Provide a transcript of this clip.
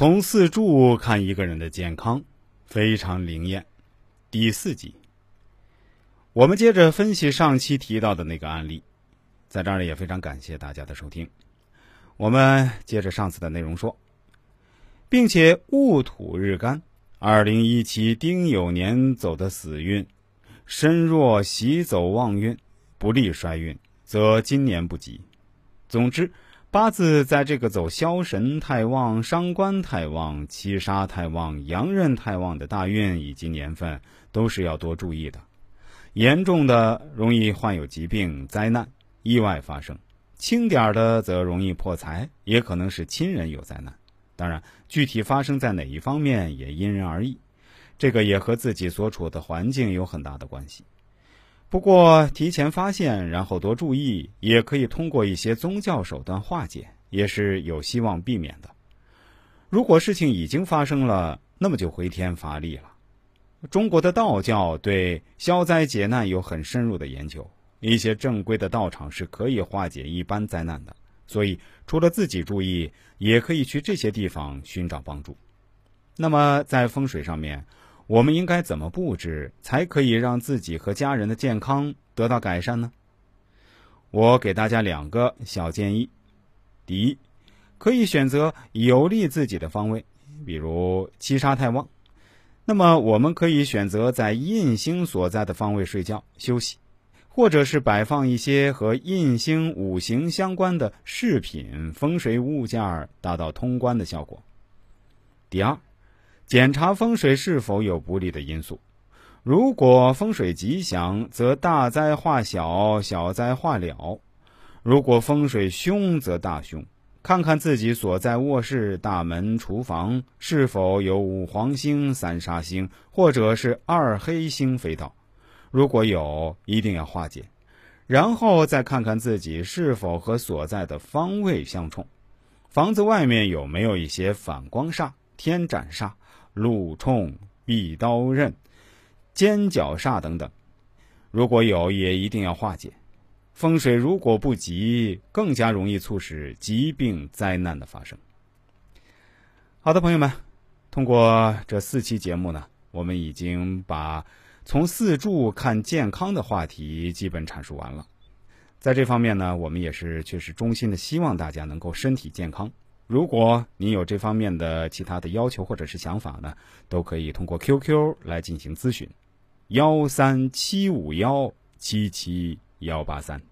从四柱看一个人的健康，非常灵验。第四集，我们接着分析上期提到的那个案例。在这儿呢，也非常感谢大家的收听。我们接着上次的内容说，并且戊土日干，二零一七丁酉年走的死运，身弱喜走旺运，不利衰运，则今年不吉。总之。八字在这个走枭神太旺、伤官太旺、七杀太旺、阳刃太旺的大运以及年份，都是要多注意的。严重的容易患有疾病、灾难、意外发生；轻点儿的则容易破财，也可能是亲人有灾难。当然，具体发生在哪一方面也因人而异，这个也和自己所处的环境有很大的关系。不过，提前发现，然后多注意，也可以通过一些宗教手段化解，也是有希望避免的。如果事情已经发生了，那么就回天乏力了。中国的道教对消灾解难有很深入的研究，一些正规的道场是可以化解一般灾难的。所以，除了自己注意，也可以去这些地方寻找帮助。那么，在风水上面。我们应该怎么布置，才可以让自己和家人的健康得到改善呢？我给大家两个小建议：第一，可以选择有利自己的方位，比如七杀太旺，那么我们可以选择在印星所在的方位睡觉休息，或者是摆放一些和印星五行相关的饰品、风水物件，达到通关的效果。第二。检查风水是否有不利的因素，如果风水吉祥，则大灾化小，小灾化了；如果风水凶，则大凶。看看自己所在卧室、大门、厨房是否有五黄星、三杀星，或者是二黑星飞到，如果有，一定要化解。然后再看看自己是否和所在的方位相冲，房子外面有没有一些反光煞、天斩煞。路冲、壁刀刃、尖角煞等等，如果有，也一定要化解。风水如果不吉，更加容易促使疾病灾难的发生。好的，朋友们，通过这四期节目呢，我们已经把从四柱看健康的话题基本阐述完了。在这方面呢，我们也是确实衷心的希望大家能够身体健康。如果您有这方面的其他的要求或者是想法呢，都可以通过 QQ 来进行咨询，幺三七五幺七七幺八三。